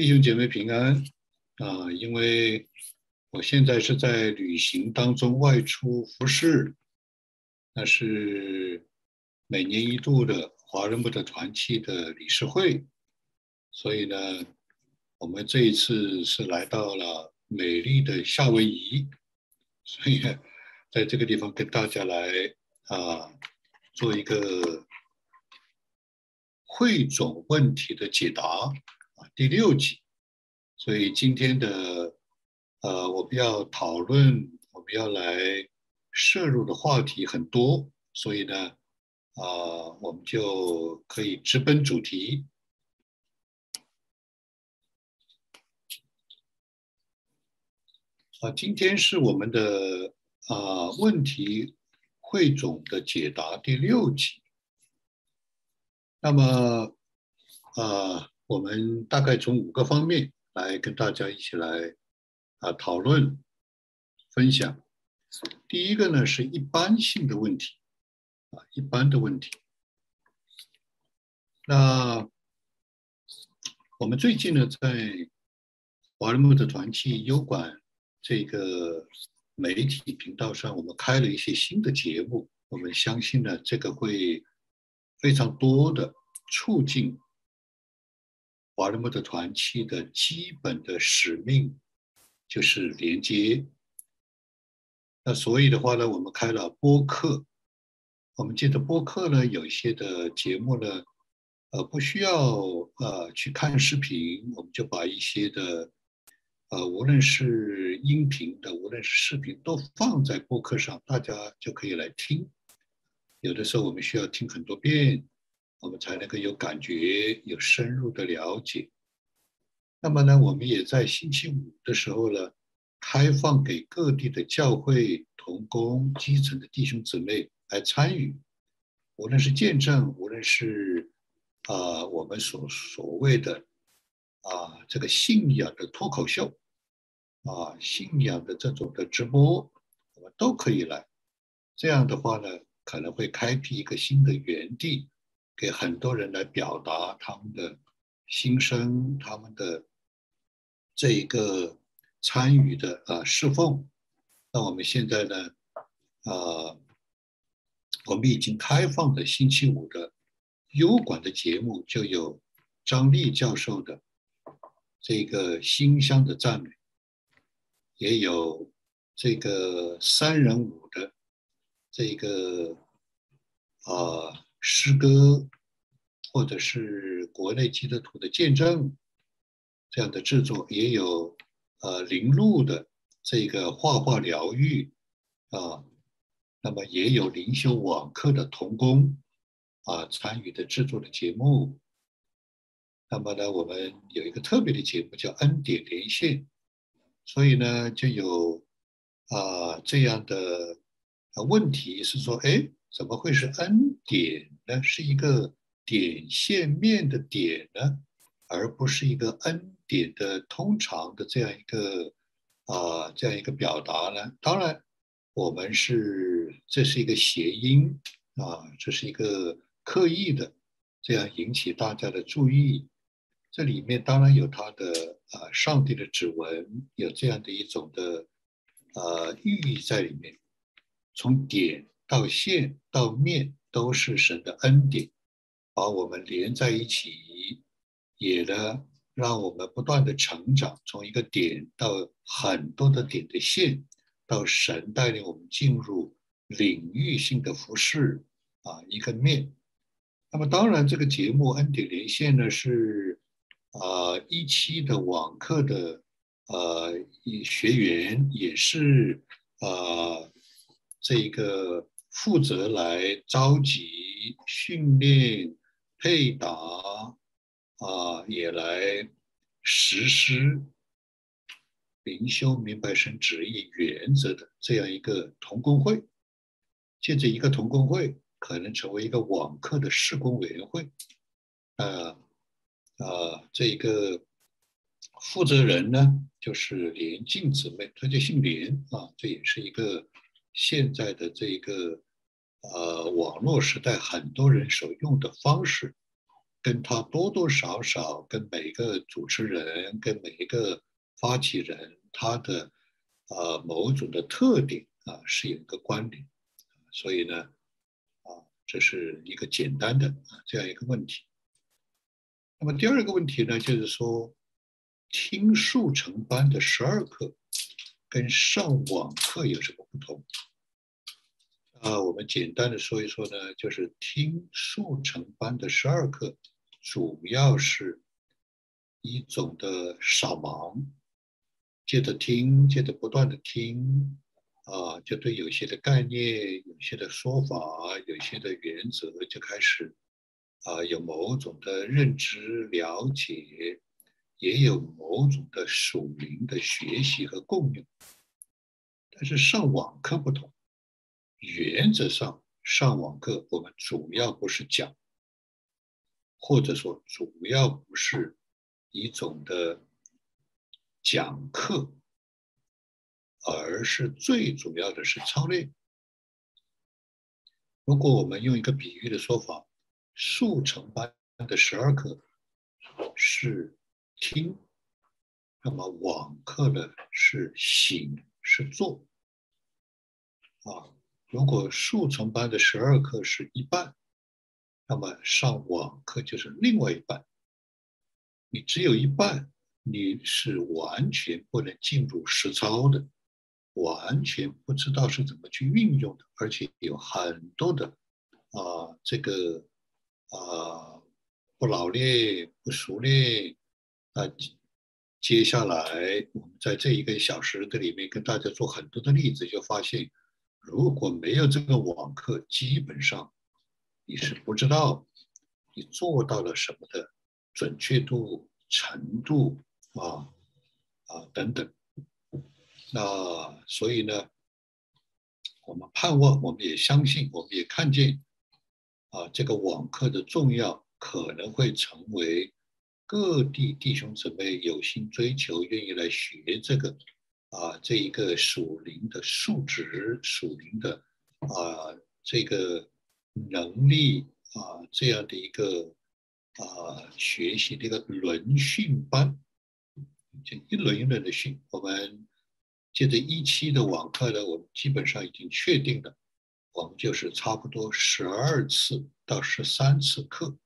弟兄姐妹平安啊！因为我现在是在旅行当中外出服侍，那是每年一度的华人部的团契的理事会，所以呢，我们这一次是来到了美丽的夏威夷，所以在这个地方跟大家来啊做一个汇总问题的解答。第六集，所以今天的呃，我们要讨论，我们要来摄入的话题很多，所以呢，啊，我们就可以直奔主题。啊，今天是我们的啊问题汇总的解答第六集。那么，啊。我们大概从五个方面来跟大家一起来啊讨论分享。第一个呢是一般性的问题啊，一般的问题。那我们最近呢在华人木的团契优管这个媒体频道上，我们开了一些新的节目。我们相信呢，这个会非常多的促进。华人木的团契的基本的使命就是连接。那所以的话呢，我们开了播客。我们借着播客呢，有一些的节目呢，呃，不需要呃去看视频，我们就把一些的呃，无论是音频的，无论是视频，都放在播客上，大家就可以来听。有的时候我们需要听很多遍。我们才能够有感觉，有深入的了解。那么呢，我们也在星期五的时候呢，开放给各地的教会同工、基层的弟兄姊妹来参与，无论是见证，无论是啊，我们所所谓的啊这个信仰的脱口秀，啊信仰的这种的直播，我们都可以来。这样的话呢，可能会开辟一个新的园地。给很多人来表达他们的心声，他们的这一个参与的啊侍奉。那我们现在呢，啊，我们已经开放的星期五的优管的节目，就有张丽教授的这个馨香的赞美，也有这个三人舞的这个啊。诗歌，或者是国内基督徒的见证，这样的制作也有，呃，林路的这个画画疗愈啊，那么也有灵修网课的童工啊参与的制作的节目。那么呢，我们有一个特别的节目叫恩典连线，所以呢，就有啊这样的问题是说，哎。怎么会是恩典呢？是一个点线面的点呢，而不是一个恩典的通常的这样一个啊这样一个表达呢？当然，我们是这是一个谐音啊，这是一个刻意的这样引起大家的注意。这里面当然有它的啊上帝的指纹，有这样的一种的呃寓意在里面，从点。到线到面都是神的恩典，把我们连在一起，也呢让我们不断的成长，从一个点到很多的点的线，到神带领我们进入领域性的服饰啊一个面。那么当然，这个节目恩典连线呢是啊一期的网课的呃学员也是啊这一个。负责来召集、训练、配搭啊，也来实施灵修明白神旨意原则的这样一个同工会。借着一个同工会，可能成为一个网课的施工委员会。呃，呃，这一个负责人呢，就是连静姊妹，她就姓连啊，这也是一个。现在的这个呃网络时代，很多人所用的方式，跟他多多少少跟每一个主持人、跟每一个发起人他的呃某种的特点啊是有一个关联，所以呢啊这是一个简单的啊这样一个问题。那么第二个问题呢，就是说听速成班的十二课跟上网课有什么不同？啊，我们简单的说一说呢，就是听速成班的十二课，主要是一种的扫盲，接着听，接着不断的听，啊，就对有些的概念、有些的说法、有些的原则就开始啊有某种的认知了解，也有某种的属灵的学习和共用。但是上网课不同。原则上，上网课我们主要不是讲，或者说主要不是一种的讲课，而是最主要的是操练。如果我们用一个比喻的说法，速成班的十二课是听，那么网课呢是行是做啊。如果速成班的十二课是一半，那么上网课就是另外一半。你只有一半，你是完全不能进入实操的，完全不知道是怎么去运用的，而且有很多的啊，这个啊不老练、不熟练。那接下来我们在这一个小时的里面跟大家做很多的例子，就发现。如果没有这个网课，基本上你是不知道你做到了什么的准确度、程度啊啊等等。那所以呢，我们盼望，我们也相信，我们也看见啊，这个网课的重要，可能会成为各地弟兄姊妹有心追求、愿意来学这个。啊，这一个属灵的数值，属灵的啊，这个能力啊，这样的一个啊学习的一个轮训班，就一轮一轮的训。我们接着一期的网课呢，我们基本上已经确定了，我们就是差不多十二次到十三次课，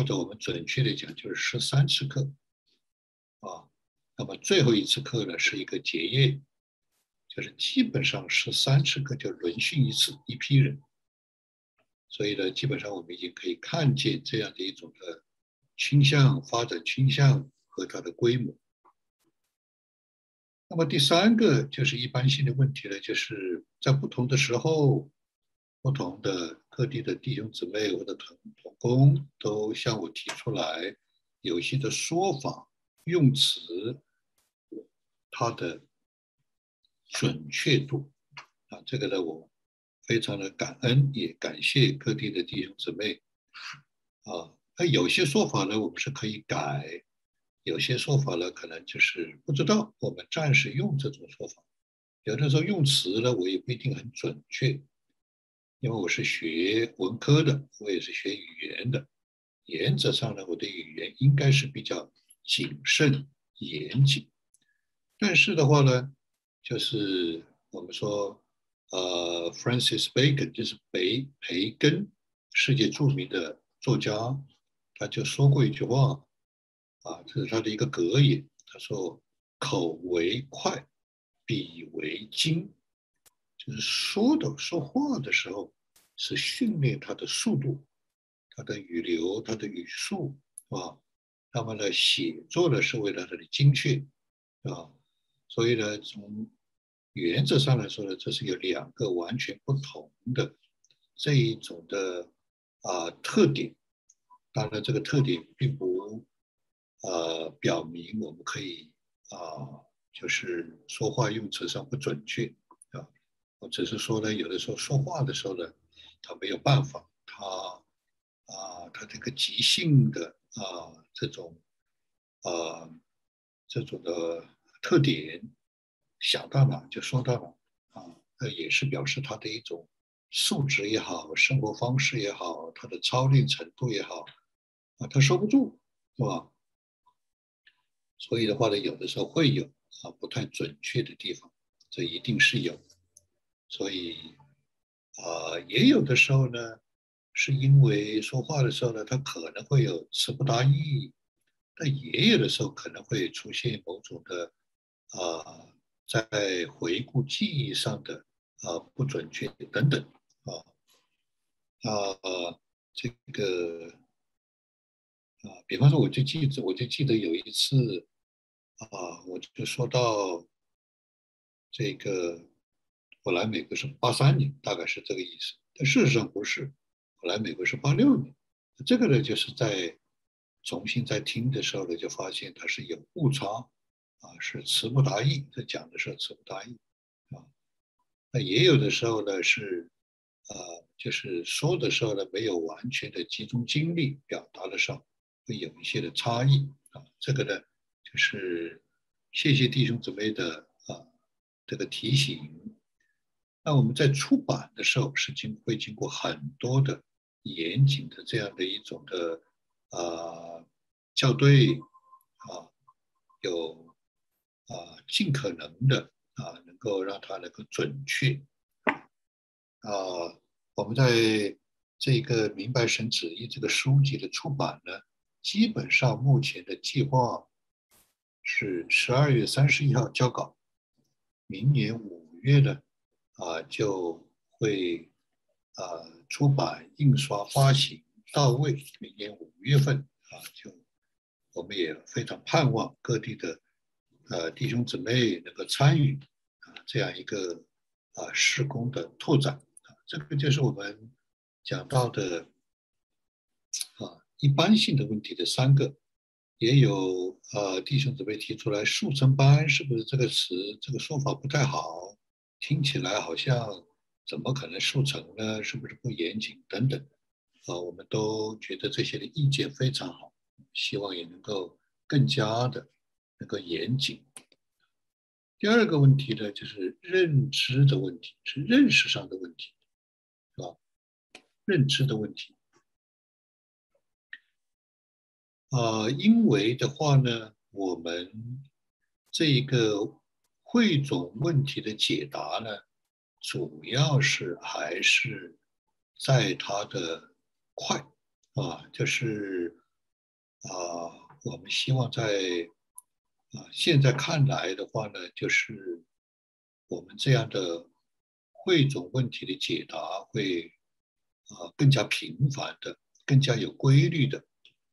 或者我们准确的讲就是十三次课啊。那么最后一次课呢，是一个结业，就是基本上十三次课就轮训一次一批人，所以呢，基本上我们已经可以看见这样的一种的倾向、发展倾向和它的规模。那么第三个就是一般性的问题呢，就是在不同的时候，不同的各地的弟兄姊妹或者同同工都向我提出来有些的说法用词。它的准确度啊，这个呢，我非常的感恩，也感谢各地的弟兄姊妹啊。那有些说法呢，我们是可以改；有些说法呢，可能就是不知道，我们暂时用这种说法。有的时候用词呢，我也不一定很准确，因为我是学文科的，我也是学语言的。原则上呢，我对语言应该是比较谨慎严谨。但是的话呢，就是我们说，呃，Francis Bacon 就是培培根，世界著名的作家，他就说过一句话，啊，这是他的一个格言，他说：“口为快，笔为精，就是说的说话的时候是训练他的速度，他的语流，他的语速，啊，那么呢，写作呢是为了他的精确，啊。”所以呢，从原则上来说呢，这是有两个完全不同的这一种的啊特点。当然，这个特点并不呃表明我们可以啊，就是说话用词上不准确。我只是说呢，有的时候说话的时候呢，他没有办法，他啊，他这个即兴的啊这种啊这种的。特点想到哪就说到哪啊，这也是表示他的一种素质也好，生活方式也好，他的操练程度也好，啊，他收不住，是吧？所以的话呢，有的时候会有啊不太准确的地方，这一定是有。所以啊，也有的时候呢，是因为说话的时候呢，他可能会有词不达意，但也有的时候可能会出现某种的啊，在回顾记忆上的啊不准确等等。啊啊，这个啊，比方说，我就记得，我就记得有一次啊，我就说到这个，我来美国是八三年，大概是这个意思。但事实上不是，我来美国是八六年。这个呢，就是在重新在听的时候呢，就发现它是有误差啊，是词不达意。这讲的是词不达意啊。那也有的时候呢是。呃，就是说的时候呢，没有完全的集中精力表达的时候，会有一些的差异啊。这个呢，就是谢谢弟兄姊妹的啊这个提醒。那我们在出版的时候是经会经过很多的严谨的这样的一种的啊校对啊，有啊尽可能的啊能够让它能够准确。啊，我们在这个《明白神旨意》这个书籍的出版呢，基本上目前的计划是十二月三十一号交稿，明年五月呢，啊就会啊出版、印刷、发行到位。明年五月份啊，就我们也非常盼望各地的呃弟兄姊妹能够参与啊这样一个啊施工的拓展啊。这个就是我们讲到的啊，一般性的问题的三个，也有呃弟兄姊妹提出来，速成班是不是这个词这个说法不太好？听起来好像怎么可能速成呢？是不是不严谨等等？啊，我们都觉得这些的意见非常好，希望也能够更加的能够严谨。第二个问题呢，就是认知的问题，是认识上的问题。是吧认知的问题，啊，因为的话呢，我们这一个汇总问题的解答呢，主要是还是在它的快啊，就是啊，我们希望在啊，现在看来的话呢，就是我们这样的汇总问题的解答会。啊，更加频繁的、更加有规律的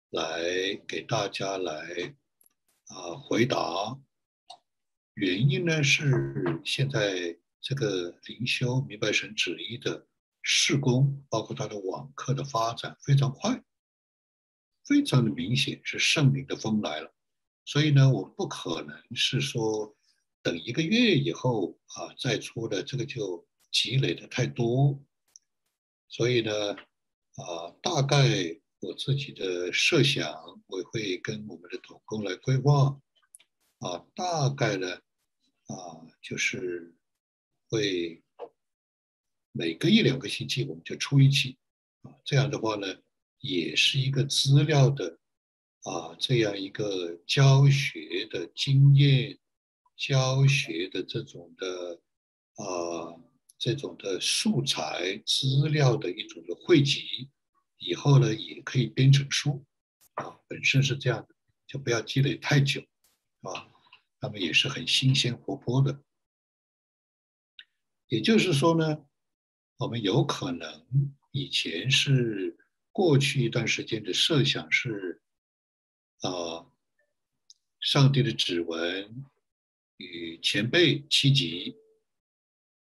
来给大家来啊回答。原因呢是现在这个灵修明白神旨意的事工，包括它的网课的发展非常快，非常的明显是圣灵的风来了。所以呢，我们不可能是说等一个月以后啊再出的，这个就积累的太多。所以呢，啊，大概我自己的设想，我会跟我们的同工来规划，啊，大概呢，啊，就是会每隔一两个星期我们就出一期，啊，这样的话呢，也是一个资料的，啊，这样一个教学的经验，教学的这种的，啊。这种的素材资料的一种的汇集，以后呢也可以编成书，啊，本身是这样的，就不要积累太久，啊，他们也是很新鲜活泼的。也就是说呢，我们有可能以前是过去一段时间的设想是，啊，上帝的指纹与前辈七级。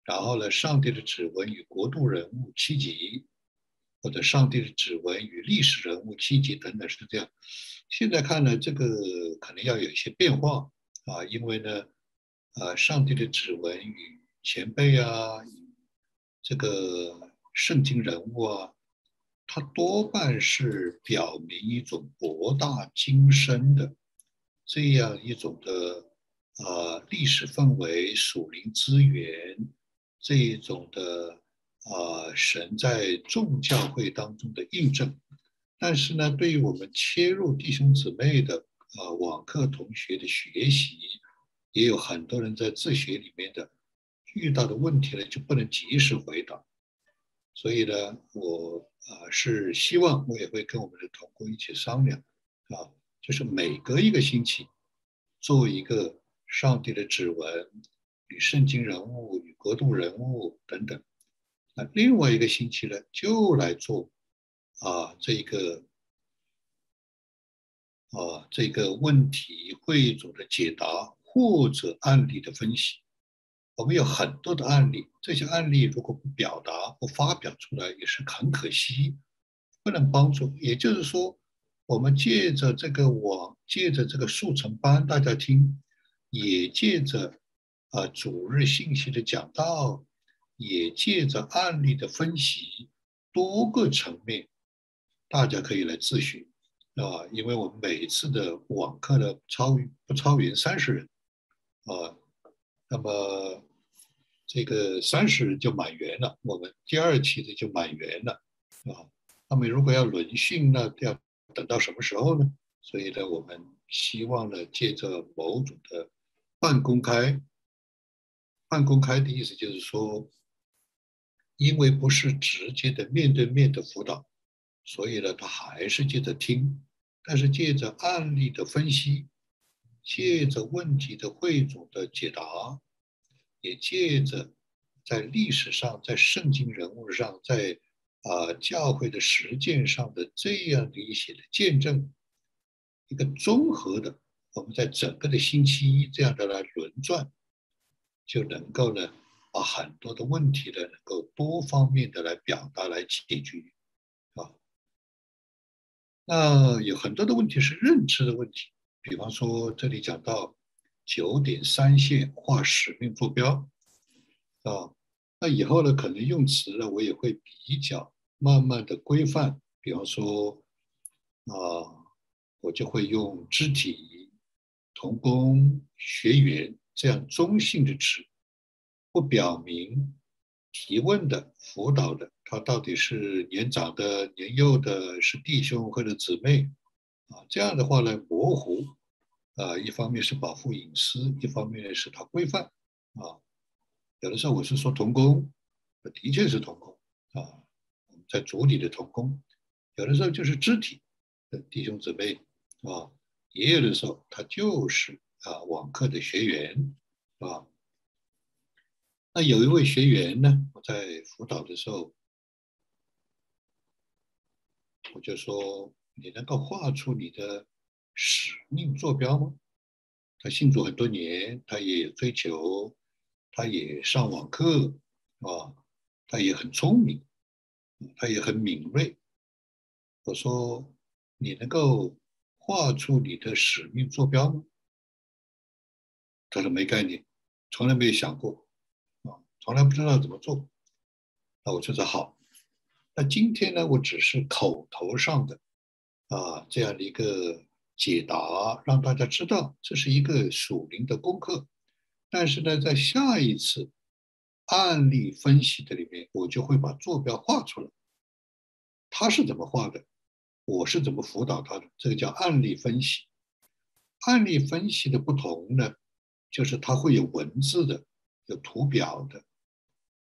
然后呢，上帝的指纹与国度人物七级，或者上帝的指纹与历史人物七级等等是这样。现在看呢，这个可能要有一些变化啊，因为呢，啊，上帝的指纹与前辈啊，这个圣经人物啊，它多半是表明一种博大精深的这样一种的啊历史氛围、属灵资源。这一种的啊神在众教会当中的印证。但是呢，对于我们切入弟兄姊妹的啊网课同学的学习，也有很多人在自学里面的遇到的问题呢，就不能及时回答。所以呢，我啊是希望我也会跟我们的同工一起商量啊，就是每隔一个星期做一个上帝的指纹与圣经人物与国度人物等等。那另外一个星期呢，就来做。啊，这一个啊，这个问题汇总的解答或者案例的分析，我们有很多的案例，这些案例如果不表达、不发表出来，也是很可惜，不能帮助。也就是说，我们借着这个网，借着这个速成班，大家听，也借着啊主日信息的讲道，也借着案例的分析，多个层面。大家可以来咨询，啊，因为我们每一次的网课呢，超不超于三十人，啊，那么这个三十人就满员了，我们第二期的就满员了，啊，那么如果要轮训呢，要等到什么时候呢？所以呢，我们希望呢，借着某种的半公开，半公开的意思就是说，因为不是直接的面对面的辅导。所以呢，他还是借着听，但是借着案例的分析，借着问题的汇总的解答，也借着在历史上、在圣经人物上、在啊教会的实践上的这样的一些的见证，一个综合的，我们在整个的星期一这样的来轮转，就能够呢，把很多的问题呢，能够多方面的来表达、来解决。那有很多的问题是认知的问题，比方说这里讲到九点三线画使命坐标，啊，那以后呢可能用词呢我也会比较慢慢的规范，比方说啊，我就会用肢体、同工、学员这样中性的词，不表明提问的、辅导的。他到底是年长的、年幼的，是弟兄或者姊妹，啊，这样的话呢，模糊，啊，一方面是保护隐私，一方面呢是他规范，啊，有的时候我是说童工，的确是童工，啊，在主里的童工，有的时候就是肢体的弟兄姊妹，啊，也有的时候他就是啊网课的学员，啊，那有一位学员呢，我在辅导的时候。我就说，你能够画出你的使命坐标吗？他信主很多年，他也追求，他也上网课，啊，他也很聪明，他也很敏锐。我说，你能够画出你的使命坐标吗？他说没概念，从来没有想过，啊，从来不知道怎么做。那我就说好。那今天呢，我只是口头上的啊这样的一个解答，让大家知道这是一个属灵的功课。但是呢，在下一次案例分析的里面，我就会把坐标画出来。他是怎么画的？我是怎么辅导他的？这个叫案例分析。案例分析的不同呢，就是它会有文字的，有图表的。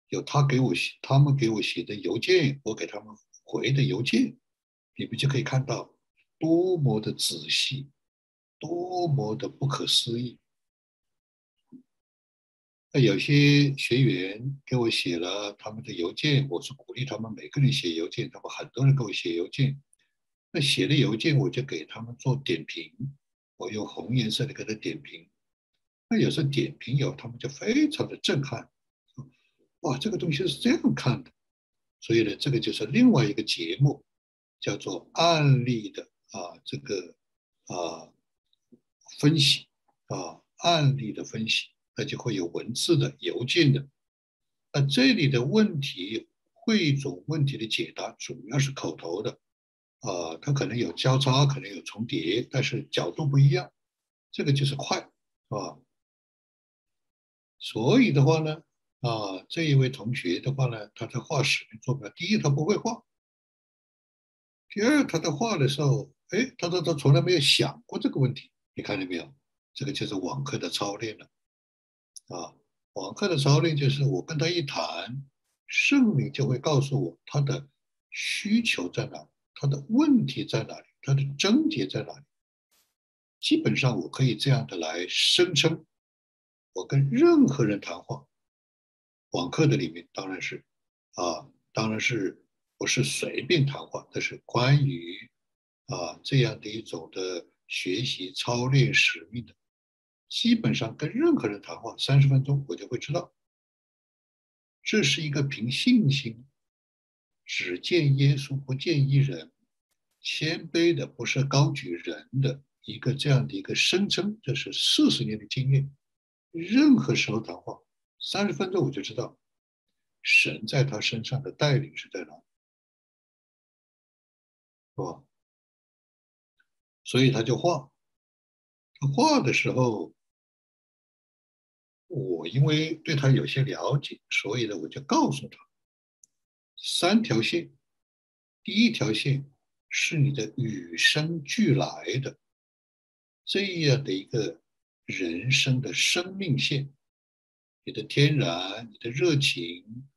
有他给我写，他们给我写的邮件，我给他们回的邮件，你们就可以看到多么的仔细，多么的不可思议。那有些学员给我写了他们的邮件，我是鼓励他们每个人写邮件，他们很多人给我写邮件。那写的邮件我就给他们做点评，我用红颜色的给他点评。那有时候点评有，他们就非常的震撼。哇，这个东西是这样看的，所以呢，这个就是另外一个节目，叫做案例的啊，这个啊分析啊案例的分析，那就会有文字的、邮件的。那这里的问题汇总问题的解答，主要是口头的啊，它可能有交叉，可能有重叠，但是角度不一样，这个就是快，是吧？所以的话呢。啊，这一位同学的话呢，他在画使命坐标。第一，他不会画；第二，他在画的时候，哎，他说他从来没有想过这个问题。你看见没有？这个就是网课的操练了。啊，网课的操练就是我跟他一谈，圣灵就会告诉我他的需求在哪，他的问题在哪里，他的症结在哪里。基本上我可以这样的来声称，我跟任何人谈话。网课的里面当然是，啊，当然是不是随便谈话，这是关于啊这样的一种的学习操练使命的。基本上跟任何人谈话三十分钟，我就会知道，这是一个凭信心，只见耶稣不见一人，谦卑的不是高举人的一个这样的一个声称。这是四十年的经验，任何时候谈话。三十分钟我就知道，神在他身上的带领是在哪里，是吧？所以他就画，他画的时候，我因为对他有些了解，所以呢，我就告诉他，三条线，第一条线是你的与生俱来的这样的一个人生的生命线。你的天然，你的热情，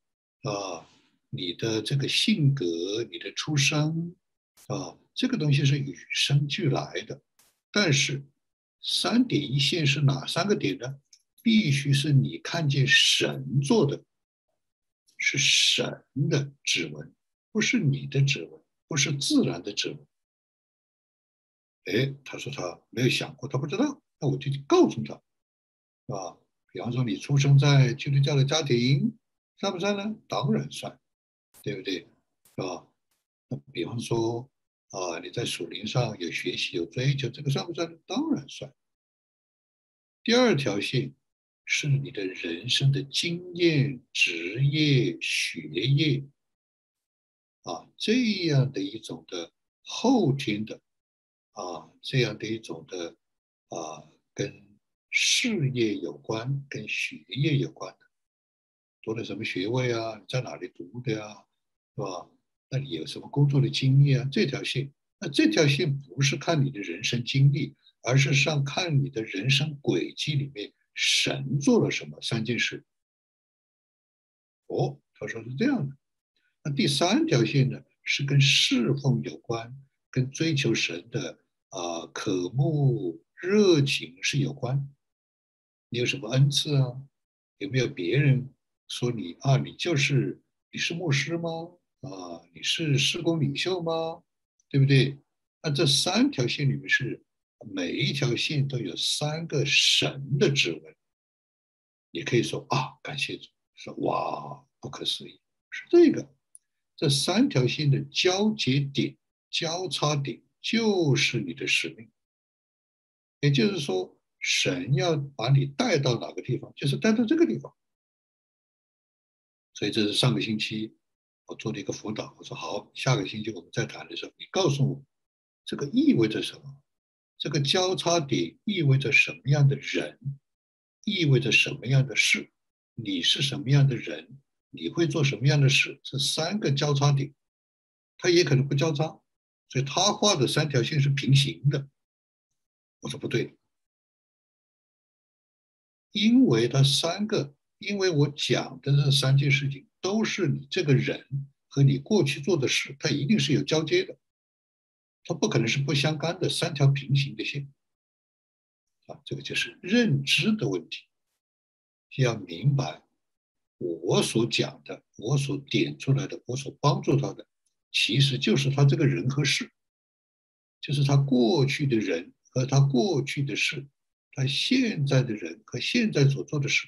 啊，你的这个性格，你的出生，啊，这个东西是与生俱来的。但是，三点一线是哪三个点呢？必须是你看见神做的，是神的指纹，不是你的指纹，不是自然的指纹。哎，他说他没有想过，他不知道，那我就告诉他，啊。比方说，你出生在基督教的家庭，算不算呢？当然算，对不对？是吧？那比方说，啊，你在属灵上有学习、有追求，这个算不算？当然算。第二条线是你的人生的经验、职业、学业，啊，这样的一种的后天的，啊，这样的一种的，啊，跟。事业有关，跟学业有关的，读的什么学位啊？在哪里读的呀？是吧？那你有什么工作的经验啊？这条线，那这条线不是看你的人生经历，而是上看你的人生轨迹里面神做了什么三件事。哦，他说是这样的。那第三条线呢，是跟侍奉有关，跟追求神的啊渴慕热情是有关。你有什么恩赐啊？有没有别人说你啊？你就是你是牧师吗？啊，你是施工领袖吗？对不对？那这三条线里面是每一条线都有三个神的指纹。你可以说啊，感谢主，说哇，不可思议，是这个。这三条线的交接点、交叉点就是你的使命，也就是说。神要把你带到哪个地方，就是带到这个地方。所以这是上个星期我做的一个辅导。我说好，下个星期我们再谈的时候，你告诉我这个意味着什么？这个交叉点意味着什么样的人？意味着什么样的事？你是什么样的人？你会做什么样的事？这三个交叉点，它也可能不交叉，所以他画的三条线是平行的。我说不对。因为他三个，因为我讲的这三件事情都是你这个人和你过去做的事，它一定是有交接的，它不可能是不相干的三条平行的线。啊，这个就是认知的问题，要明白我所讲的，我所点出来的，我所帮助他的，其实就是他这个人和事，就是他过去的人和他过去的事。他现在的人和现在所做的事，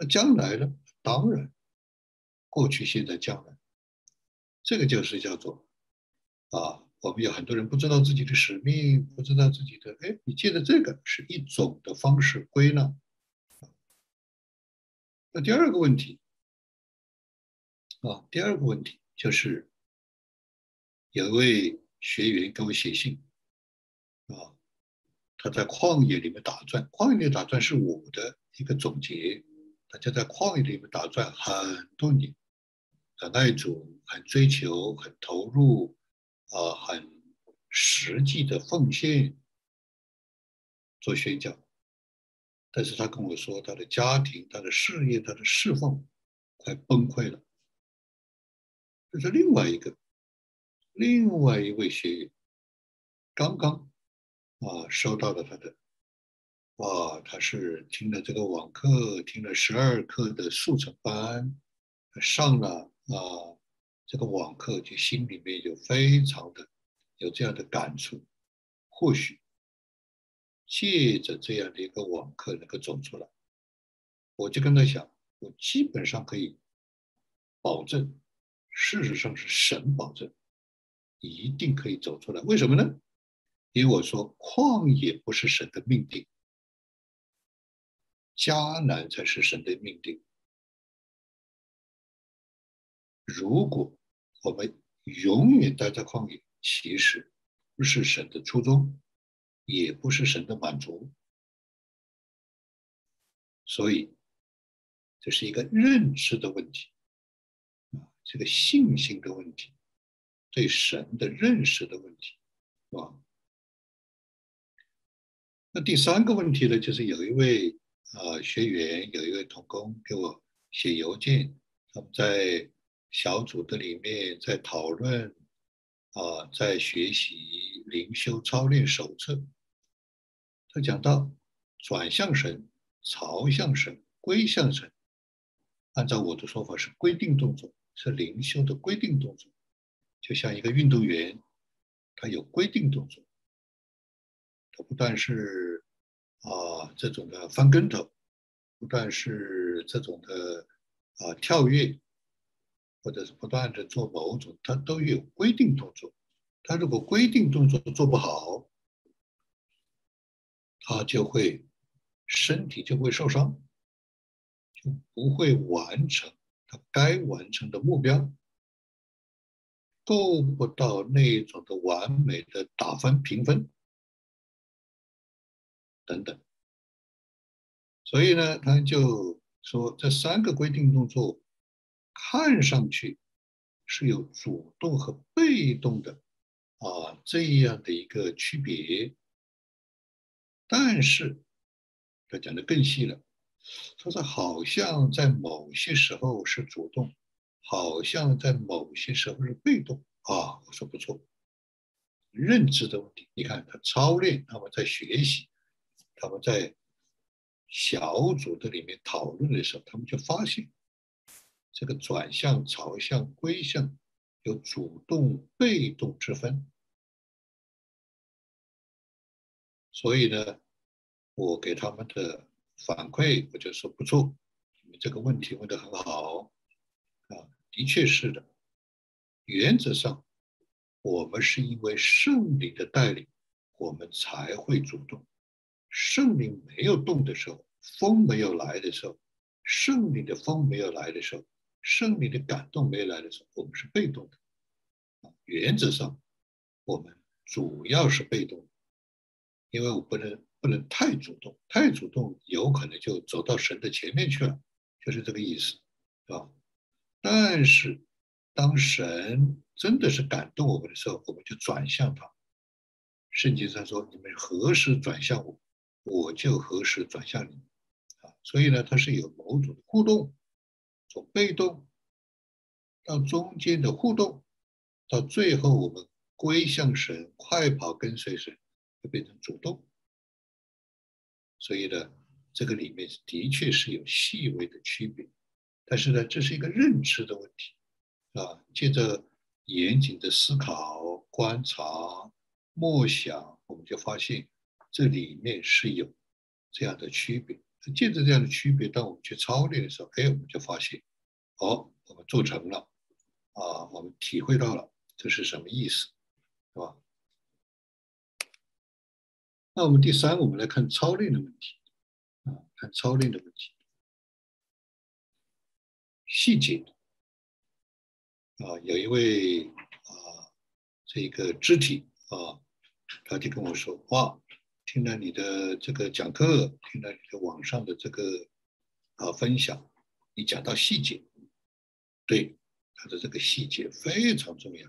那将来呢？当然，过去、现在、将来，这个就是叫做啊，我们有很多人不知道自己的使命，不知道自己的哎，你借的这个是一种的方式归纳。那第二个问题啊，第二个问题就是有一位学员给我写信。他在旷野里面打转，旷野里面打转是我的一个总结。大家在旷野里面打转很多年，很爱主，很追求，很投入，啊，很实际的奉献做宣教。但是他跟我说，他的家庭、他的事业、他的侍奉快崩溃了。这是另外一个，另外一位学员，刚刚啊收到了他的。哇，他是听了这个网课，听了十二课的速成班，上了啊这个网课，就心里面就非常的有这样的感触。或许借着这样的一个网课能够走出来，我就跟他讲，我基本上可以保证，事实上是神保证，一定可以走出来。为什么呢？因为我说旷野不是神的命定。迦南才是神的命定。如果我们永远待在旷野，其实不是神的初衷，也不是神的满足。所以，这是一个认知的问题啊，这个信心的问题，对神的认识的问题，是吧？那第三个问题呢，就是有一位。啊，学员有一位同工给我写邮件，他们在小组的里面在讨论，啊，在学习灵修操练手册。他讲到转向神、朝向神、归向神，按照我的说法是规定动作，是灵修的规定动作，就像一个运动员，他有规定动作，他不但是。啊，这种的翻跟头，不断是这种的啊跳跃，或者是不断的做某种，它都有规定动作。他如果规定动作做不好，他就会身体就会受伤，就不会完成他该完成的目标，够不到那种的完美的打分评分。等等，所以呢，他就说这三个规定动作看上去是有主动和被动的啊这样的一个区别，但是他讲的更细了，他说好像在某些时候是主动，好像在某些时候是被动啊。我说不错，认知的问题，你看他操练，那么在学习。他们在小组的里面讨论的时候，他们就发现这个转向、朝向、归向有主动、被动之分。所以呢，我给他们的反馈，我就说不错，你们这个问题问得很好啊，的确是的。原则上，我们是因为圣灵的带领，我们才会主动。圣灵没有动的时候，风没有来的时候，圣灵的风没有来的时候，圣灵的感动没有来的时候，我们是被动的。原则上，我们主要是被动，因为我不能不能太主动，太主动有可能就走到神的前面去了，就是这个意思，是吧？但是，当神真的是感动我们的时候，我们就转向他。圣经上说：“你们何时转向我？”我就何时转向你，啊，所以呢，它是有某种的互动，从被动到中间的互动，到最后我们归向神，快跑跟随神，就变成主动。所以呢，这个里面的确是有细微的区别，但是呢，这是一个认知的问题，啊，借着严谨的思考、观察、默想，我们就发现。这里面是有这样的区别，借着这样的区别，当我们去操练的时候，哎，我们就发现，哦，我们做成了，啊，我们体会到了这是什么意思，是吧？那我们第三，我们来看操练的问题，啊，看操练的问题，细节，啊，有一位啊，这个肢体啊，他就跟我说，哇。听了你的这个讲课，听了你的网上的这个啊分享，你讲到细节，对他的这个细节非常重要。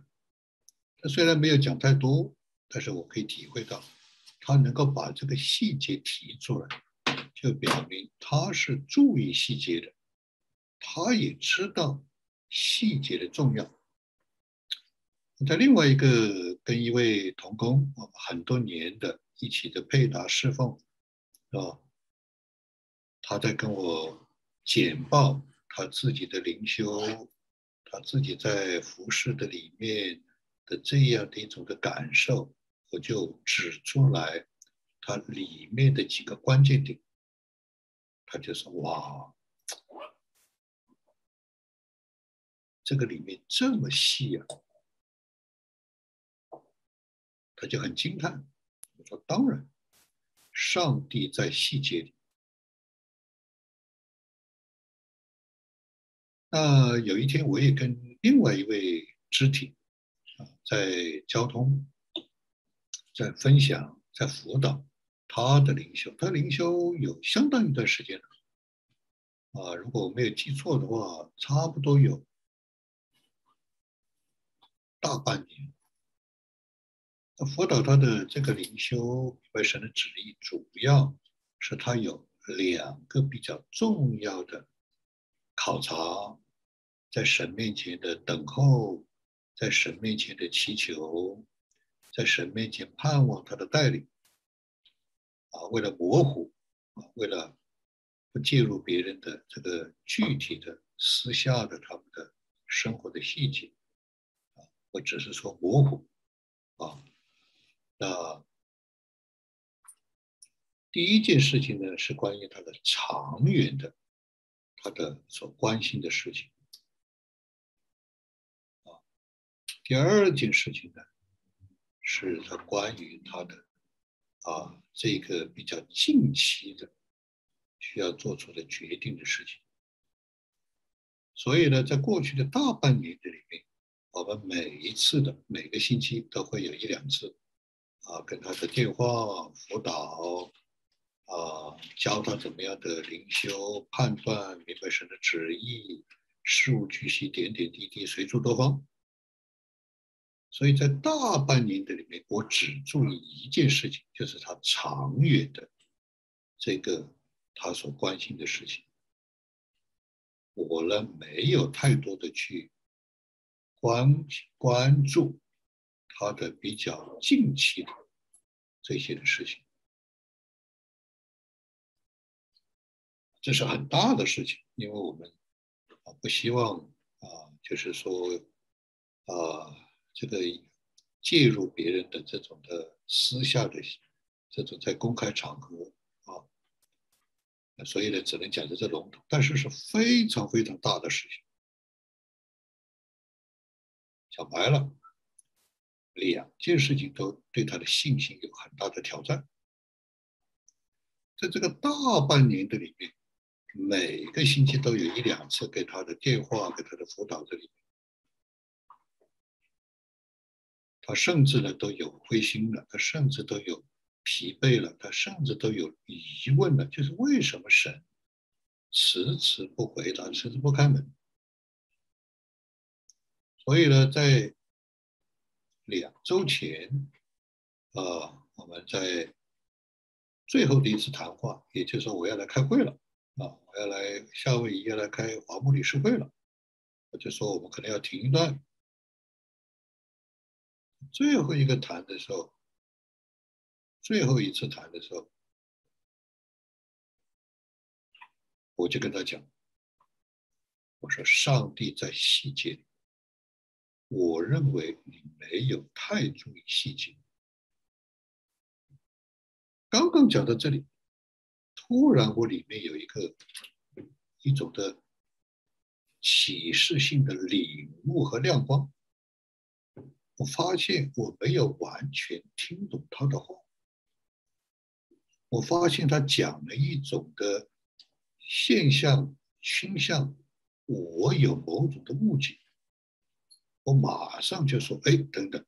他虽然没有讲太多，但是我可以体会到，他能够把这个细节提出来，就表明他是注意细节的，他也知道细节的重要。在另外一个跟一位同工，很多年的一起的配搭侍奉，啊，他在跟我简报他自己的灵修，他自己在服饰的里面的这样的一种的感受，我就指出来他里面的几个关键点，他就说：“哇，这个里面这么细啊！”他就很惊叹，：“当然，上帝在细节里。”那有一天，我也跟另外一位肢体啊，在交通，在分享，在辅导他的灵修。他灵修有相当一段时间了，啊，如果我没有记错的话，差不多有大半年。辅导他的这个灵修为神的旨意，主要是他有两个比较重要的考察，在神面前的等候，在神面前的祈求，在神面前盼望他的带领。啊，为了模糊，啊，为了不介入别人的这个具体的私下的他们的生活的细节，啊，我只是说模糊，啊。那第一件事情呢，是关于他的长远的，他的所关心的事情啊。第二件事情呢，是他关于他的啊这个比较近期的需要做出的决定的事情。所以呢，在过去的大半年的里面，我们每一次的每个星期都会有一两次。啊，跟他的电话辅导，啊，教他怎么样的灵修判断，明白神的旨意，事无巨细，点点滴滴，随处多方。所以在大半年的里面，我只注意一件事情，就是他长远的这个他所关心的事情。我呢，没有太多的去关关注。他的比较近期的这些的事情，这是很大的事情，因为我们啊不希望啊，就是说啊这个介入别人的这种的私下的这种在公开场合啊，所以呢只能讲的这笼统，但是是非常非常大的事情，讲白了。两件事情都对他的信心有很大的挑战。在这个大半年的里面，每个星期都有一两次给他的电话，给他的辅导这里面，他甚至呢都有灰心了，他甚至都有疲惫了，他甚至都有疑问了，就是为什么神迟迟不回答，迟迟不开门？所以呢，在两周前，啊，我们在最后的一次谈话，也就是说我要来开会了，啊，我要来夏威夷要来开华牧理事会了，我就说我们可能要停一段。最后一个谈的时候，最后一次谈的时候，我就跟他讲，我说上帝在细节里。我认为没有太注意细节。刚刚讲到这里，突然我里面有一个一种的启示性的领悟和亮光。我发现我没有完全听懂他的话。我发现他讲了一种的现象倾向，我有某种的误解。我马上就说：“哎，等等，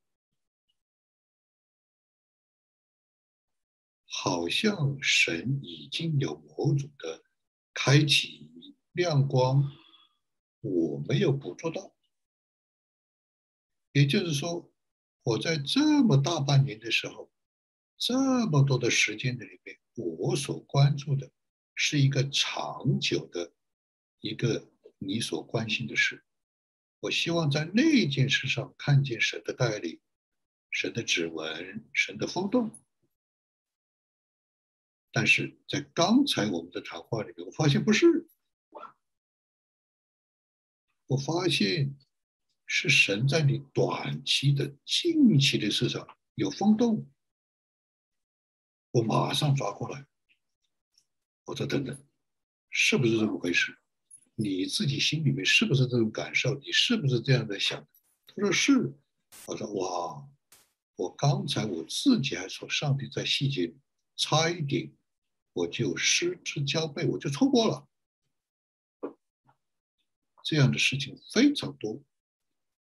好像神已经有某种的开启，亮光我没有捕捉到，也就是说，我在这么大半年的时候，这么多的时间的里面，我所关注的是一个长久的一个你所关心的事。我希望在那件事上看见神的带领、神的指纹、神的风动。但是在刚才我们的谈话里面，我发现不是，我发现是神在你短期的、近期的事上有风动，我马上抓过来。我说等等，是不是这么回事？你自己心里面是不是这种感受？你是不是这样的想？他说是。我说哇，我刚才我自己还说上帝在细节差一点。我就失之交臂，我就错过了。这样的事情非常多。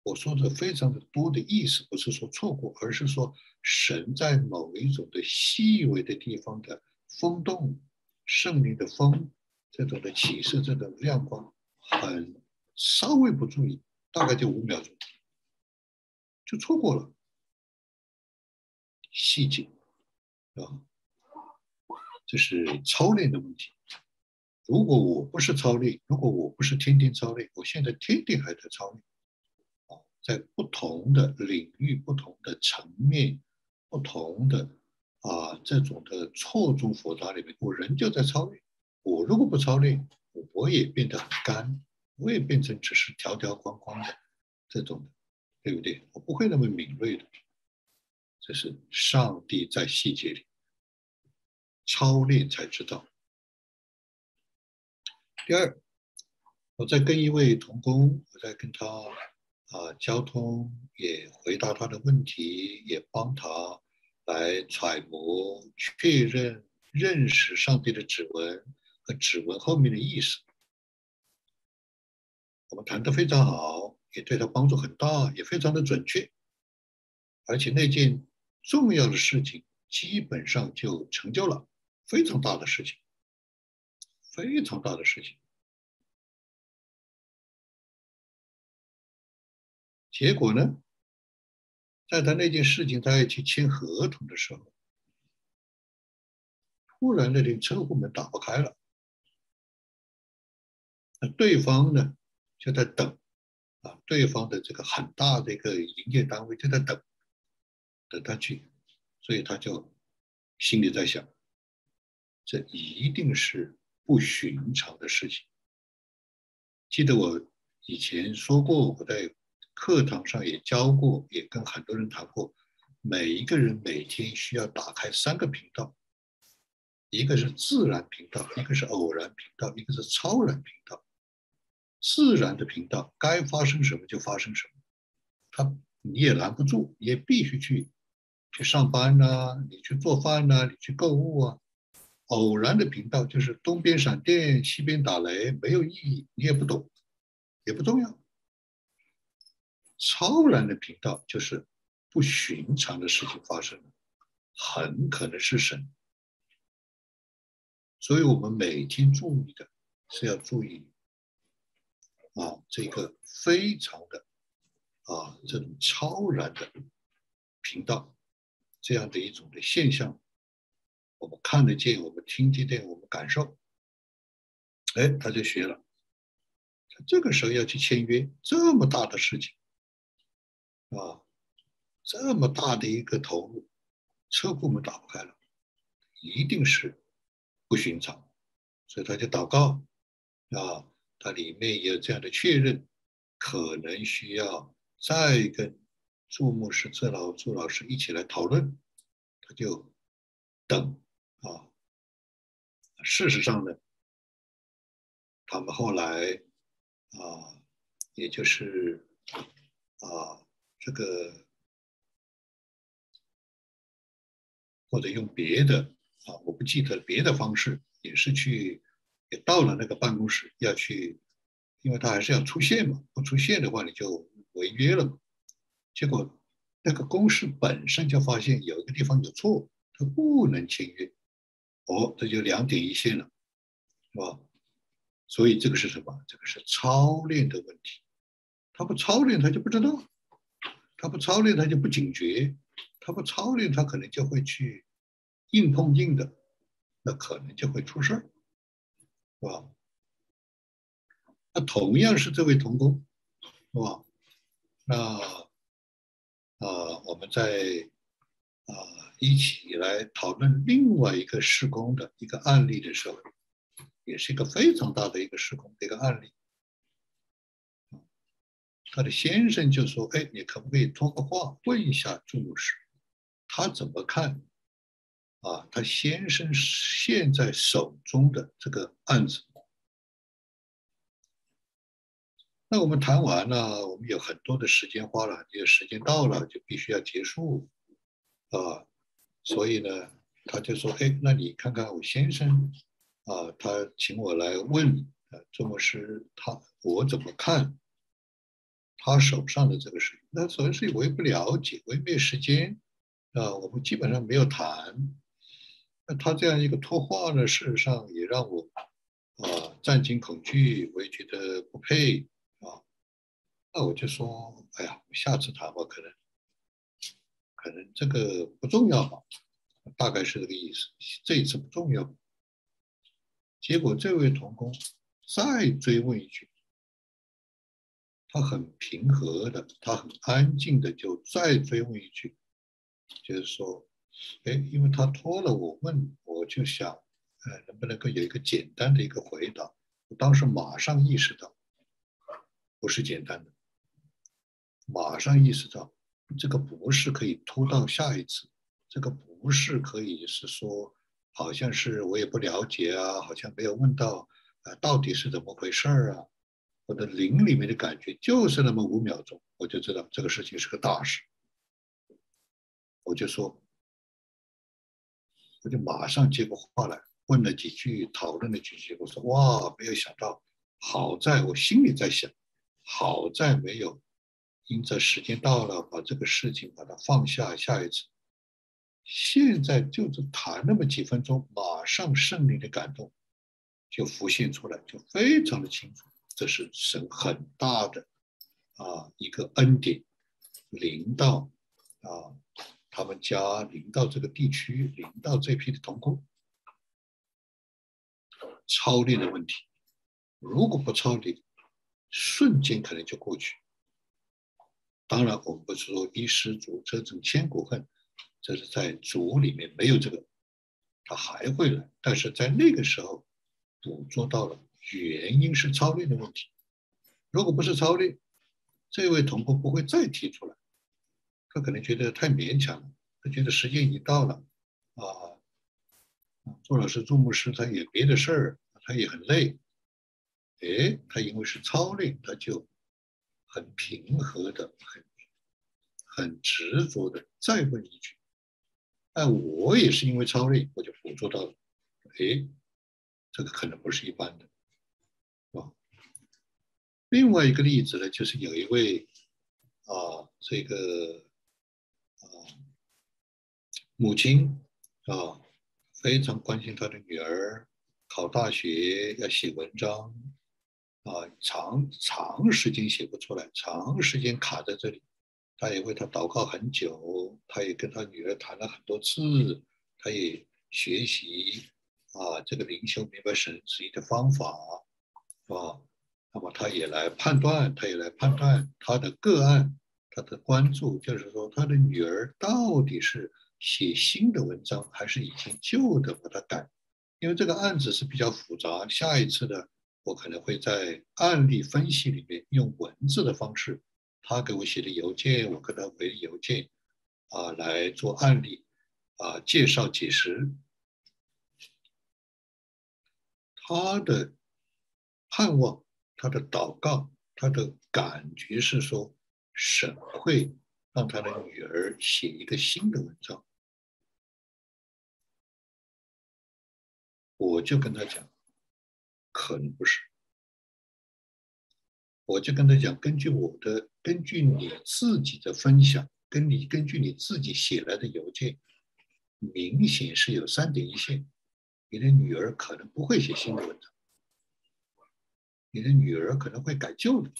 我说的非常的多的意思，不是说错过，而是说神在某一种的细微的地方的风动、圣灵的风，这种的启示、这种亮光，很稍微不注意，大概就五秒钟，就错过了细节啊。这是操练的问题。如果我不是操练，如果我不是天天操练，我现在天天还在操练，啊，在不同的领域、不同的层面、不同的啊这种的错综复杂里面，我仍旧在操练。我如果不操练，我也变得很干，我也变成只是条条框框的这种的，对不对？我不会那么敏锐的。这是上帝在细节里。操练才知道。第二，我在跟一位童工，我在跟他啊交通，也回答他的问题，也帮他来揣摩、确认、认识上帝的指纹和指纹后面的意思。我们谈得非常好，也对他帮助很大，也非常的准确，而且那件重要的事情基本上就成就了。非常大的事情，非常大的事情。结果呢，在他那件事情他要去签合同的时候，突然那天车库门打不开了，那对方呢就在等，啊，对方的这个很大的一个营业单位就在等，等他去，所以他就心里在想。这一定是不寻常的事情。记得我以前说过，我在课堂上也教过，也跟很多人谈过。每一个人每天需要打开三个频道，一个是自然频道，一个是偶然频道，一个是超然频道。自然的频道该发生什么就发生什么，他你也拦不住，也必须去去上班呐，你去做饭呐，你去购物啊。偶然的频道就是东边闪电，西边打雷，没有意义，你也不懂，也不重要。超然的频道就是不寻常的事情发生了，很可能是神。所以我们每天注意的是要注意啊，这个非常的啊这种超然的频道，这样的一种的现象。我们看得见，我们听得见，我们感受。哎，他就学了。这个时候要去签约，这么大的事情，啊，这么大的一个投入，车库门打不开了，一定是不寻常。所以他就祷告，啊，它里面有这样的确认，可能需要再跟注目师、这老朱老师一起来讨论，他就等。啊，事实上呢，他们后来啊，也就是啊，这个或者用别的啊，我不记得别的方式，也是去也到了那个办公室要去，因为他还是要出现嘛，不出现的话你就违约了嘛。结果那个公司本身就发现有一个地方有错，他不能签约。哦，这就两点一线了，是吧？所以这个是什么？这个是操练的问题。他不操练，他就不知道；他不操练，他就不警觉；他不操练，他可能就会去硬碰硬的，那可能就会出事儿，是吧？那同样是这位童工，是吧？那啊，我们在啊一起来讨论另外一个施工的一个案例的时候，也是一个非常大的一个施工的一个案例。他的先生就说：“哎，你可不可以托个话问一下朱牧师，他怎么看啊？他先生现在手中的这个案子？”那我们谈完了，我们有很多的时间花了，这个时间到了就必须要结束，啊，所以呢，他就说：“哎，那你看看我先生，啊，他请我来问，啊，周牧师，他我怎么看他手上的这个事情？那所以是我也不了解，我也没有时间，啊，我们基本上没有谈。那他这样一个托话呢，事实上也让我啊战惊恐惧，我也觉得不配啊。”那我就说，哎呀，下次谈吧，可能，可能这个不重要吧，大概是这个意思。这一次不重要。结果这位童工再追问一句，他很平和的，他很安静的就再追问一句，就是说，哎，因为他托了我问，我就想，呃，能不能够有一个简单的一个回答？我当时马上意识到，不是简单的。马上意识到，这个不是可以拖到下一次，这个不是可以是说，好像是我也不了解啊，好像没有问到，啊，到底是怎么回事儿啊？我的灵里面的感觉就是那么五秒钟，我就知道这个事情是个大事，我就说，我就马上接过话来，问了几句，讨论了几句，我说哇，没有想到，好在我心里在想，好在没有。因着时间到了，把这个事情把它放下，下一次。现在就是谈那么几分钟，马上圣灵的感动就浮现出来，就非常的清楚，这是神很大的啊一个恩典，临到啊他们家，临到这个地区，临到这批的童工。操练的问题，如果不操练，瞬间可能就过去。当然，我们不是说一失足则成千古恨，这是在主里面没有这个，他还会来。但是在那个时候捕捉到了，原因是操练的问题。如果不是操练，这位同工不会再提出来。他可能觉得太勉强了，他觉得时间已经到了啊。做老师、做牧师，他也别的事儿，他也很累。哎，他因为是操练，他就。很平和的，很很执着的再问一句，哎，我也是因为超累，我就捕捉到了，哎，这个可能不是一般的，啊。另外一个例子呢，就是有一位啊，这个啊母亲啊，非常关心她的女儿考大学要写文章。啊，长长时间写不出来，长时间卡在这里，他也为他祷告很久，他也跟他女儿谈了很多次，他也学习啊这个灵修明白神旨意的方法，啊，那么他也来判断，他也来判断他的个案，他的关注就是说他的女儿到底是写新的文章，还是以前旧的把它改，因为这个案子是比较复杂，下一次呢。我可能会在案例分析里面用文字的方式，他给我写的邮件，我给他回邮件，啊，来做案例，啊，介绍解释。他的盼望，他的祷告，他的感觉是说，神会让他的女儿写一个新的文章。我就跟他讲。可能不是，我就跟他讲，根据我的，根据你自己的分享，跟你根据你自己写来的邮件，明显是有三点一线，你的女儿可能不会写新的文章。你的女儿可能会改旧的。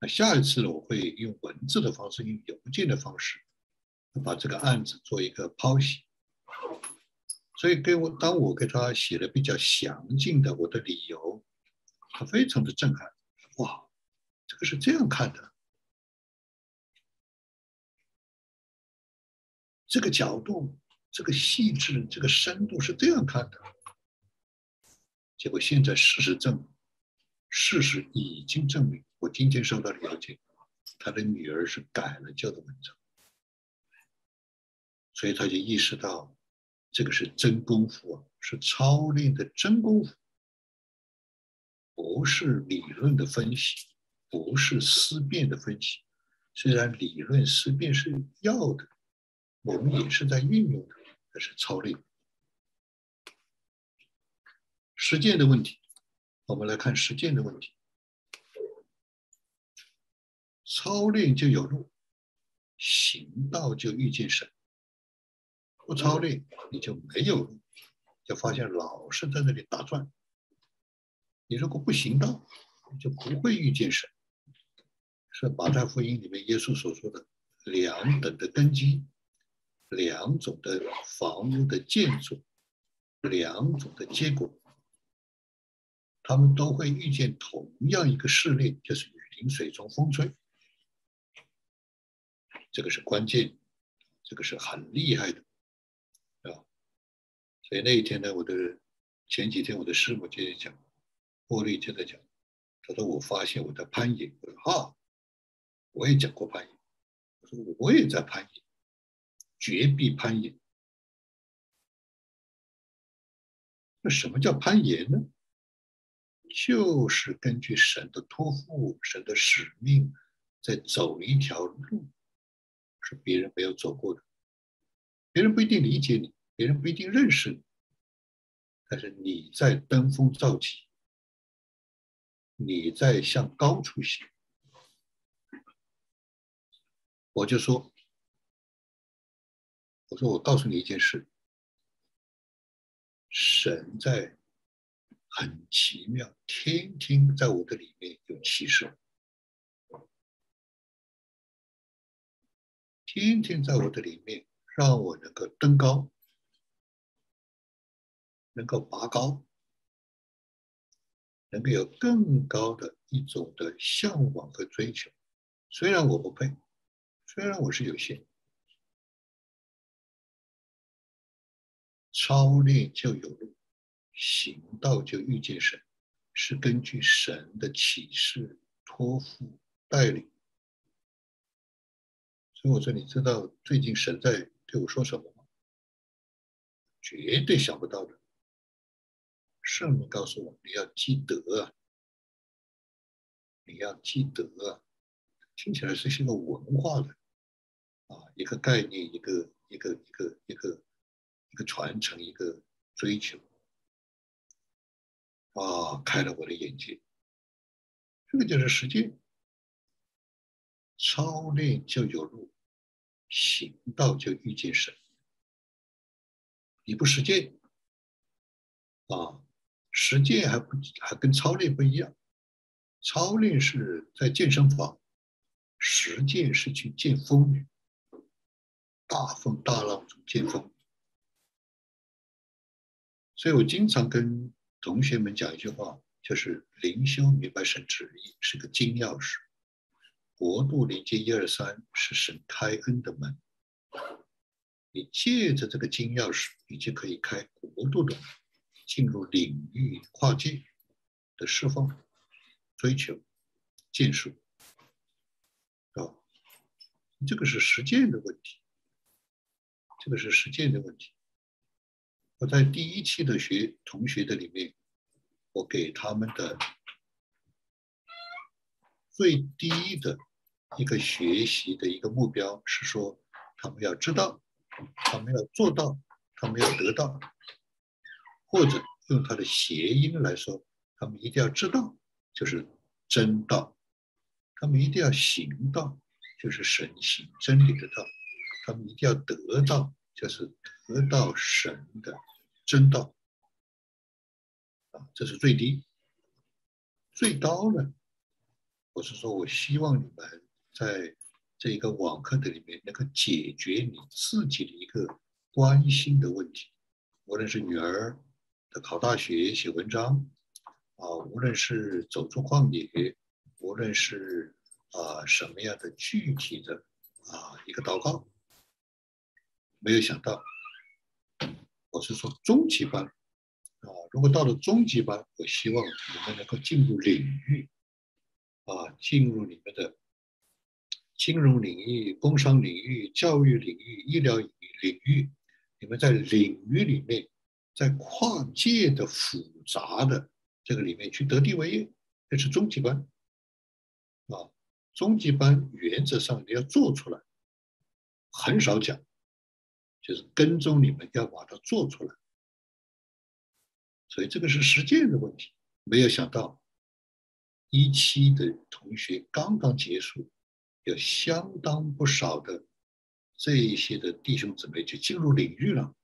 那下一次呢，我会用文字的方式，用邮件的方式，把这个案子做一个剖析。所以给我，当我给他写了比较详尽的我的理由，他非常的震撼。哇，这个是这样看的，这个角度、这个细致、这个深度是这样看的。结果现在事实证，事实已经证明，我今天收到的了解，他的女儿是改了教的文章，所以他就意识到。这个是真功夫啊，是操练的真功夫，不是理论的分析，不是思辨的分析。虽然理论思辨是要的，我们也是在运用的，那是操练。实践的问题，我们来看实践的问题。操练就有路，行道就遇见神。不操练，你就没有路，就发现老是在那里打转。你如果不行道，就不会遇见神。是马太福音里面耶稣所说的两等的根基，两种的房屋的建筑，两种的结果，他们都会遇见同样一个试炼，就是雨淋、水中、风吹。这个是关键，这个是很厉害的啊。所以那一天呢，我的前几天我的师母就在讲，茉莉就在讲，他说我发现我在攀岩，我说哈，我也讲过攀岩，我说我也在攀岩，绝壁攀岩。那什么叫攀岩呢？就是根据神的托付、神的使命，在走一条路，是别人没有走过的，别人不一定理解你。别人不一定认识你，但是你在登峰造极，你在向高处行。我就说，我说我告诉你一件事，神在很奇妙，天天在我的里面有启示，天天在我的里面让我能够登高。能够拔高，能够有更高的一种的向往和追求。虽然我不配，虽然我是有限，操练就有路，行道就遇见神，是根据神的启示、托付、带领。所以我说，你知道最近神在对我说什么吗？绝对想不到的。圣明告诉我，你要积德！你要积德！听起来是一个文化的啊，一个概念，一个一个一个一个一个传承，一个追求啊，开了我的眼界。这个就是实践，操练就有路，行道就遇见神。你不实践啊？实践还不还跟操练不一样，操练是在健身房，实践是去见风雨，大风大浪中见风。所以我经常跟同学们讲一句话，就是灵修明白神旨意是个金钥匙，国度连接一二三是神开恩的门，你借着这个金钥匙，你就可以开国度的门。进入领域跨界的释放、追求、建树，啊，这个是实践的问题，这个是实践的问题。我在第一期的学同学的里面，我给他们的最低的一个学习的一个目标是说，他们要知道，他们要做到，他们要得到。或者用它的谐音来说，他们一定要知道，就是真道；他们一定要行道，就是神行真理的道；他们一定要得到，就是得到神的真道。啊，这是最低。最高呢，我是说我希望你们在这一个网课的里面能够解决你自己的一个关心的问题，无论是女儿的考大学、写文章啊，无论是走出旷野，无论是啊什么样的具体的啊一个祷告，没有想到，我是说中级班。啊，如果到了中级班，我希望你们能够进入领域，啊，进入你们的金融领域、工商领域、教育领域、医疗领域，你们在领域里面，在跨界的复杂的这个里面去得地为业，这是中级班。啊，中级班原则上你要做出来，很少讲，就是跟踪你们要把它做出来。所以这个是实践的问题，没有想到一期的同学刚刚结束，有相当不少的这一些的弟兄姊妹就进入领域了。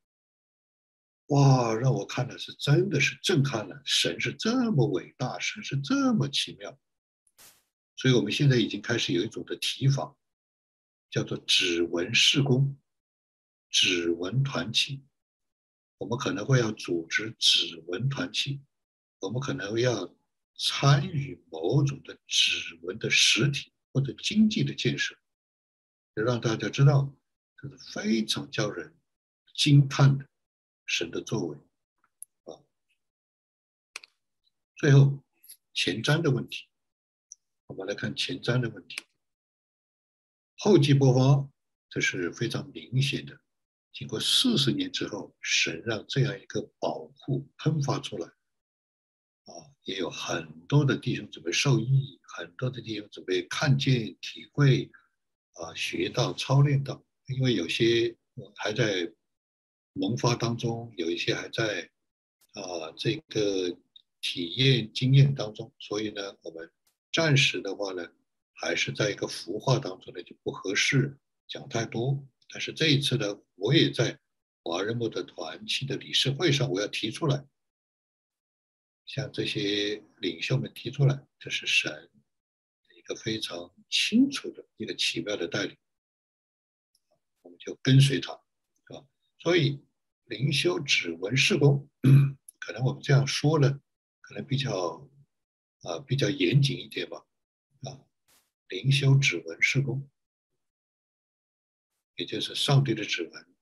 哇，让我看的是真的是震撼了，神是这么伟大，神是这么奇妙。所以我们现在已经开始有一种的提法，叫做指纹施工、指纹团契。我们可能会要组织指纹团契，我们可能要参与某种的指纹的实体或者经济的建设，也让大家知道这是非常叫人惊叹的神的作为啊。最后前瞻的问题，我们来看前瞻的问题，后继播放，这是非常明显的。经过四十年之后，神让这样一个保护喷发出来，啊，也有很多的弟兄准备受益，很多的弟兄准备看见、体会，啊，学到、操练到。因为有些还在萌发当中，有一些还在啊这个体验经验当中，所以呢，我们暂时的话呢，还是在一个孵化当中呢，就不合适讲太多。但是这一次呢，我也在华人牧的团契的理事会上，我要提出来，向这些领袖们提出来，这是神个非常清楚的一个奇妙的带领，我们就跟随他，是吧？所以灵修指纹施工，可能我们这样说呢，可能比较啊比较严谨一点吧，啊，灵修指纹施工。也就是上帝的指纹，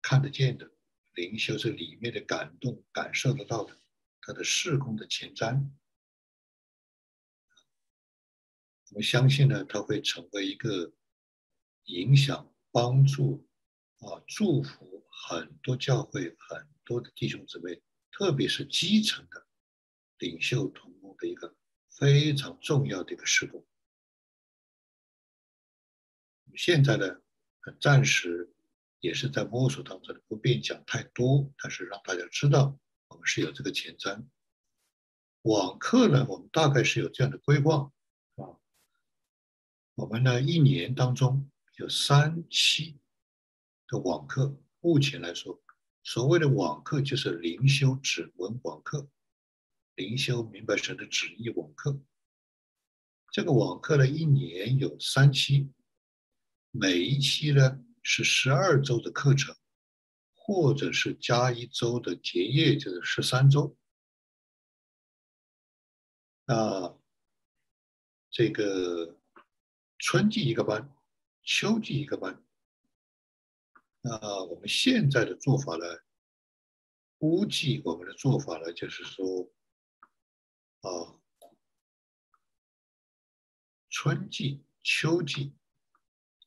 看得见的灵修是里面的感动，感受得到的，他的事工的前瞻。我相信呢，他会成为一个影响、帮助啊、祝福很多教会、很多的弟兄姊妹，特别是基层的领袖同工的一个非常重要的一个事工。现在呢？暂时也是在摸索当中，不便讲太多，但是让大家知道我们是有这个前瞻。网课呢，我们大概是有这样的规划。我们呢一年当中有三期的网课，目前来说，所谓的网课就是灵修指纹网课，灵修明白神的旨意网课。这个网课呢，一年有三期。每一期呢是十二周的课程，或者是加一周的结业，就是十三周。那这个春季一个班，秋季一个班。那我们现在的做法呢，估计我们的做法呢，就是说，啊，春季、秋季。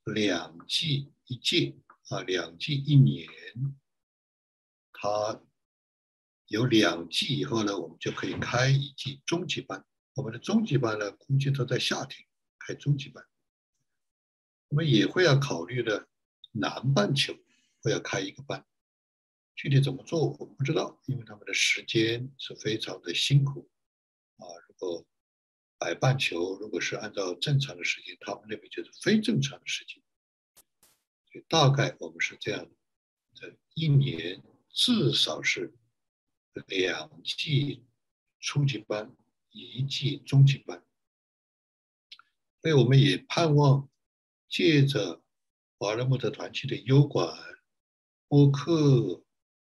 两季一届啊，两季一年，它有两季以后呢，我们就可以开一季中级班。我们的中级班呢，估计都在夏天开中级班。我们也会要考虑的南半球会要开一个班，具体怎么做我们不知道，因为他们的时间是非常的辛苦啊。如果北半球如果是按照正常的时间，他们那边就是非正常的时间。所以大概我们是这样的：一年至少是两季初级班，一季中级班。所以我们也盼望借着华人木特团契的优管、播客、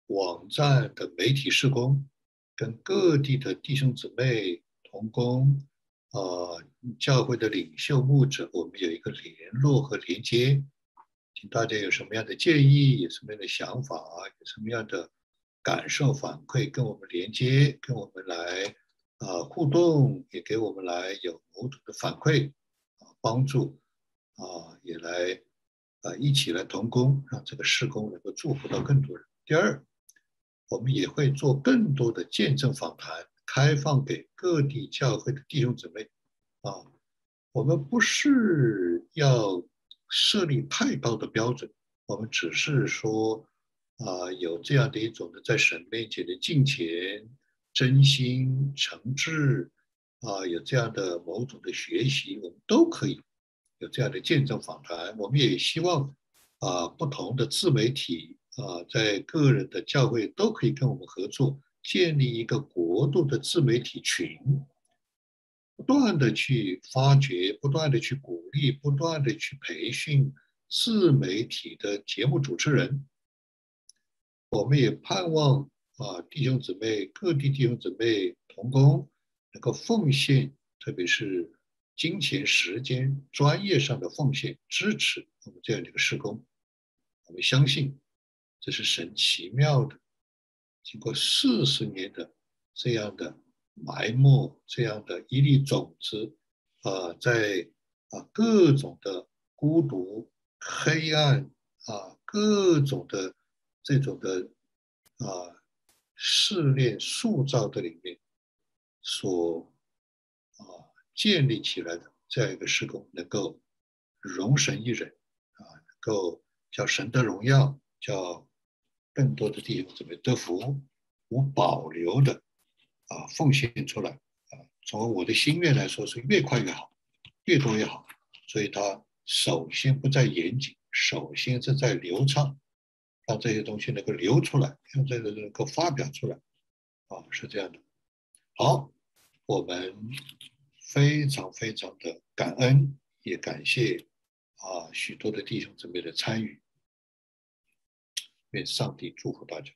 网站的媒体施工，跟各地的弟兄姊妹同工，啊，教会的领袖牧者，我们有一个联络和连接。请大家有什么样的建议，有什么样的想法，有什么样的感受反馈，跟我们连接，跟我们来啊互动，也给我们来有某种的反馈啊帮助啊，也来啊一起来同工，让这个施工能够祝福到更多人。第二，我们也会做更多的见证访谈，开放给各地教会的弟兄姊妹啊，我们不是要。设立太高的标准，我们只是说，啊，有这样的一种的在神面前的敬虔、真心诚挚，啊，有这样的某种的学习，我们都可以有这样的见证访谈。我们也希望，啊，不同的自媒体，啊，在个人的教会都可以跟我们合作，建立一个国度的自媒体群。不断的去发掘，不断的去鼓励，不断的去培训自媒体的节目主持人。我们也盼望啊，弟兄姊妹，各地弟兄姊妹同工能够奉献，特别是金钱、时间、专业上的奉献，支持我们这样的一个施工。我们相信，这是神奇妙的，经过四十年的这样的。埋没这样的一粒种子，啊，在啊各种的孤独、黑暗啊各种的这种的啊试炼塑造的里面，所建立起来的这样一个施工，能够容神一人啊，能够叫神的荣耀，叫更多的弟兄姊妹得福，无保留的。啊，奉献出来啊！从我的心愿来说，是越快越好，越多越好。所以，它首先不在严谨，首先是在流畅，让这些东西能够流出来，让这个能够发表出来。啊，是这样的。好，我们非常非常的感恩，也感谢啊许多的弟兄姊妹的参与。愿上帝祝福大家。